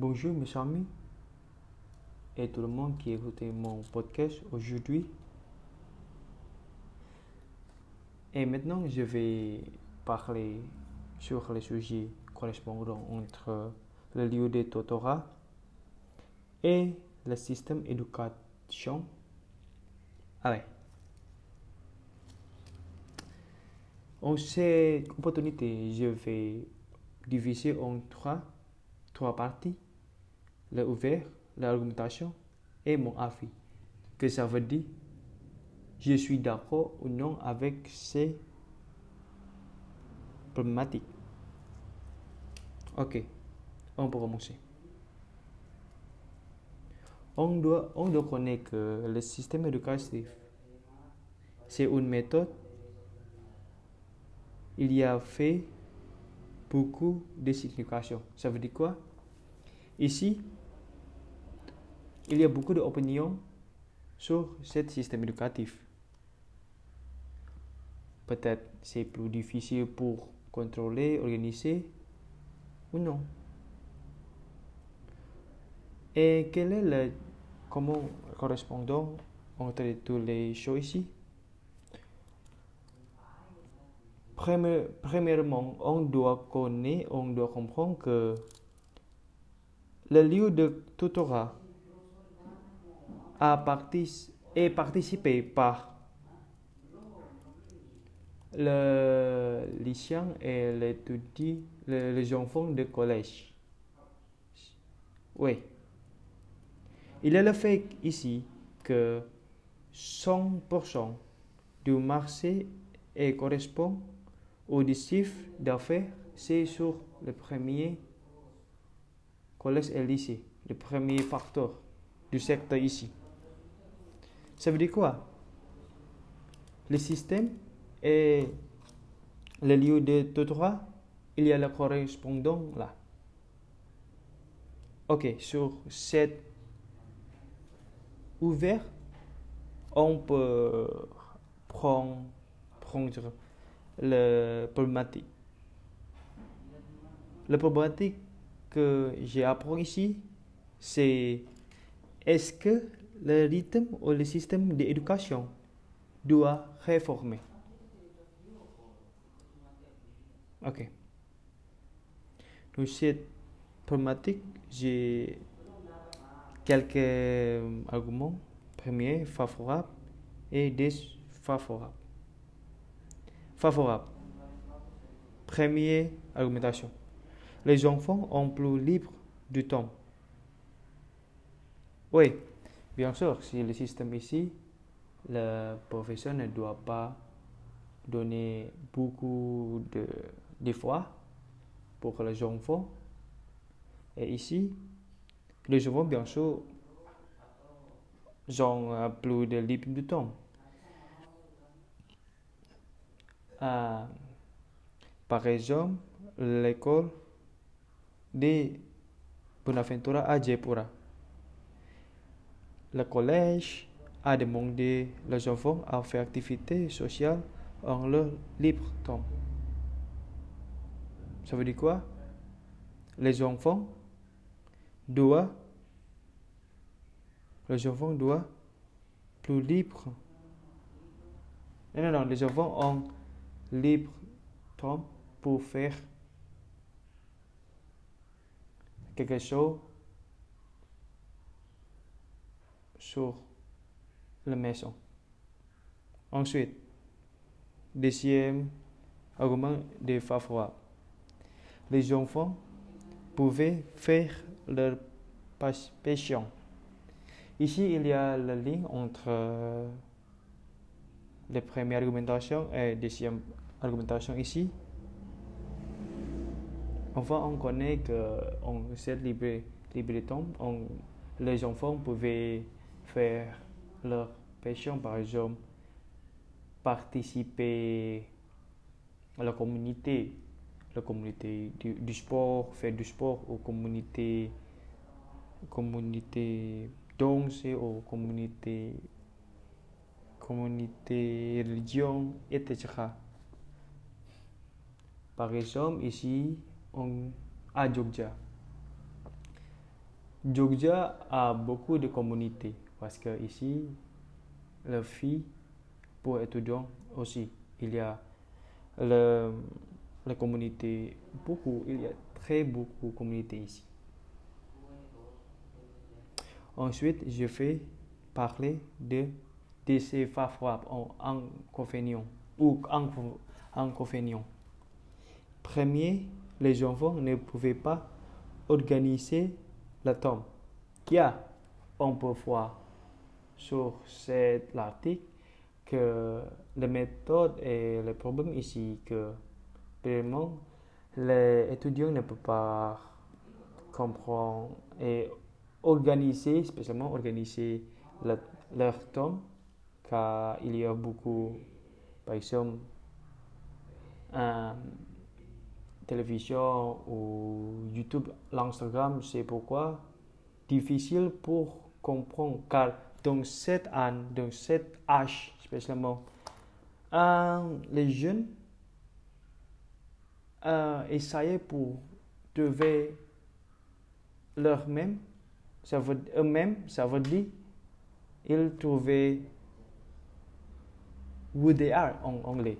Bonjour mes amis et tout le monde qui écoute mon podcast aujourd'hui. Et maintenant, je vais parler sur les sujets correspondant entre le lieu de tutorat et le système d'éducation. Allez. En cette opportunité, je vais diviser en trois parties. Le ouvert, l'argumentation et mon avis. Que ça veut dire je suis d'accord ou non avec ces problématiques. Ok, on peut commencer. On doit, on doit connaître que le système éducatif, c'est une méthode. Il y a fait beaucoup de significations. Ça veut dire quoi? Ici, il y a beaucoup d'opinions sur ce système éducatif. Peut-être c'est plus difficile pour contrôler, organiser ou non. Et quel est le comment correspondant entre toutes les choses ici? Premièrement, on doit connaître, on doit comprendre que le lieu de tutorat partic est participé par le lycéen et les, les enfants de collège. Oui. Il est le fait ici que 100% du marché correspond au chiffre d'affaires, c'est sur le premier collège et lycée, le premier facteur du secteur ici. Ça veut dire quoi? Le système et le lieu de tutorat, il y a le correspondant là. Ok, sur cette ouvert, on peut prendre, prendre le problématique. Le problématique que j'ai appris ici, c'est est-ce que le rythme ou le système d'éducation doit réformer. Ok. Dans cette problématique, j'ai quelques arguments. Premier, favorable et défavorable. Favorable. Première argumentation. Les enfants ont plus libre du temps. Oui, Bien sûr, si le système ici, le professeur ne doit pas donner beaucoup de, de fois pour les enfants. Et ici, les enfants, bien sûr, ont plus de libre de temps. Ah, par exemple, l'école de Bonaventura à Jepura le collège a demandé les enfants à faire activités sociales en leur libre temps. Ça veut dire quoi? Les enfants doivent les enfants doivent plus libre. Non, non, non, les enfants ont libre temps pour faire quelque chose sur la maison. Ensuite, deuxième argument défavorable. Les enfants pouvaient faire leur passion. Ici, il y a la ligne entre euh, la première argumentation et la deuxième argumentation ici. Enfin, on connaît que en cette libre, on, les enfants pouvaient faire leur passion, par exemple, participer à la communauté, la communauté du, sport, faire du sport aux communautés, communauté danser aux communautés, communauté religion, etc. Par exemple, ici, on, à Jogja, Jogja a beaucoup de communautés parce que ici, la fille pour étudiants aussi, il y a le, la communauté, beaucoup, il y a très beaucoup de communautés ici. Ensuite, je vais parler de, de ces en inconvénients ou. Premier, les enfants ne pouvaient pas organiser la tombe. a on peut voir sur cet article que la méthode et le problème ici que vraiment les étudiants ne peuvent pas comprendre et organiser, spécialement organiser leur temps, car il y a beaucoup, par exemple, euh, télévision ou YouTube, l'Instagram, c'est pourquoi difficile pour comprendre, car dans cette année, dans cet âge spécialement, euh, les jeunes euh, essayaient pour trouver leur-même, ça veut eux-mêmes, ça veut dire ils trouvaient who they are en anglais.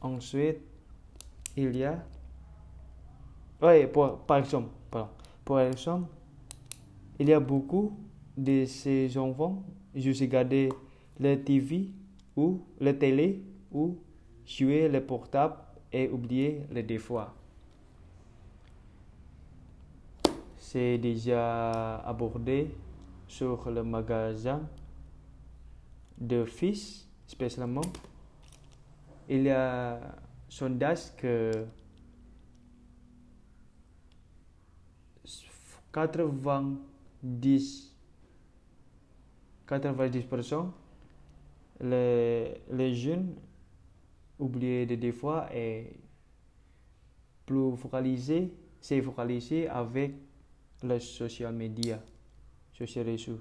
Ensuite, il y a, oui, par exemple, pardon, pour exemple, il y a beaucoup de ces enfants, je regardé la TV ou la télé ou jouer le portable et oublier les devoirs. C'est déjà abordé sur le magasin de fils, spécialement. Il y a un sondage que 90 90% les, les jeunes oubliés des fois et plus focalisés, c'est focalisé avec les social media, social réseaux.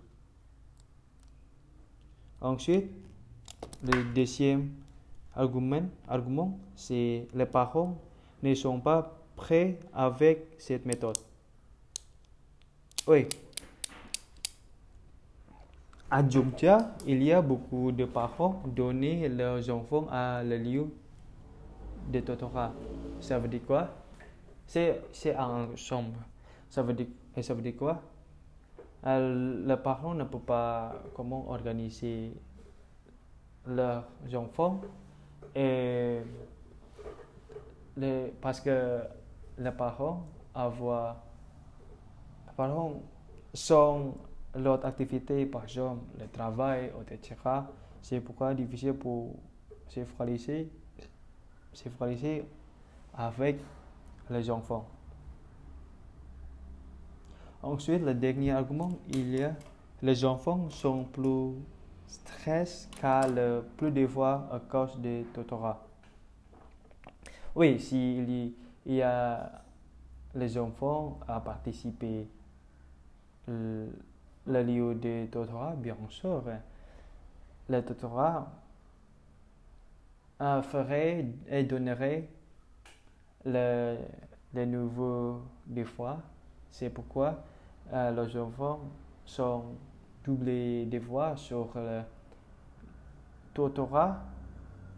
Ensuite, le deuxième argument, argument c'est les parents ne sont pas prêts avec cette méthode. Oui. À il y a beaucoup de parents donner leurs enfants à le lieu de tutorat. Ça veut dire quoi? C'est un chambre. Ça veut dire, ça veut quoi? Euh, Le parent ne peut pas comment organiser leurs enfants parce que les parents avoir parents sont l'autre activité, par exemple le travail, etc. C'est pourquoi difficile pour se focaliser, se focaliser avec les enfants. Ensuite, le dernier argument, il y a les enfants sont plus stressés car le plus de fois à cause de tutorat. Oui, s'il y a les enfants à participer le lieu de tutorat, bien sûr, le tutorat ferait et donnerait le, le nouveau des. C'est pourquoi euh, les enfants sont doublés des voix sur le tutorat,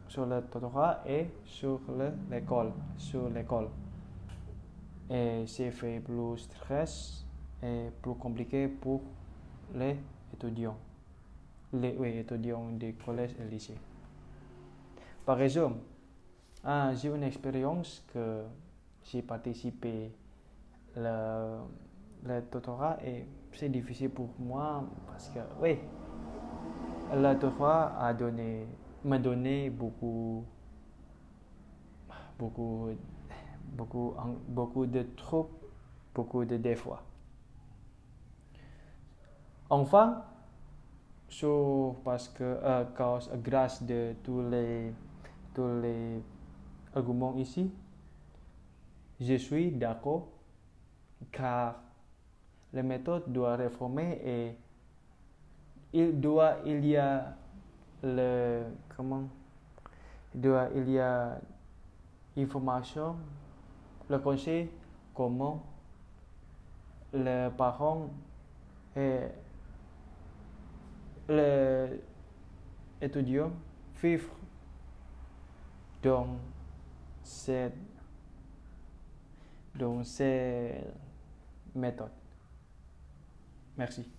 sur le tutorat et sur l'école, sur l'école. Et c'est fait plus stress est plus compliqué pour les étudiants, les oui, étudiants des collèges et lycées. Par exemple, ah, j'ai une expérience que j'ai participé le, le tutorat et c'est difficile pour moi parce que oui, le a donné, m'a donné beaucoup, beaucoup, beaucoup, beaucoup de trop, beaucoup de défauts. Enfin, parce que euh, grâce de tous les, tous les arguments ici, je suis d'accord car la méthode doit réformer et il doit il y a le comment il doit il y a information le conseil comment les parents et les étudiants vivent dans cette, dans cette méthode. Merci.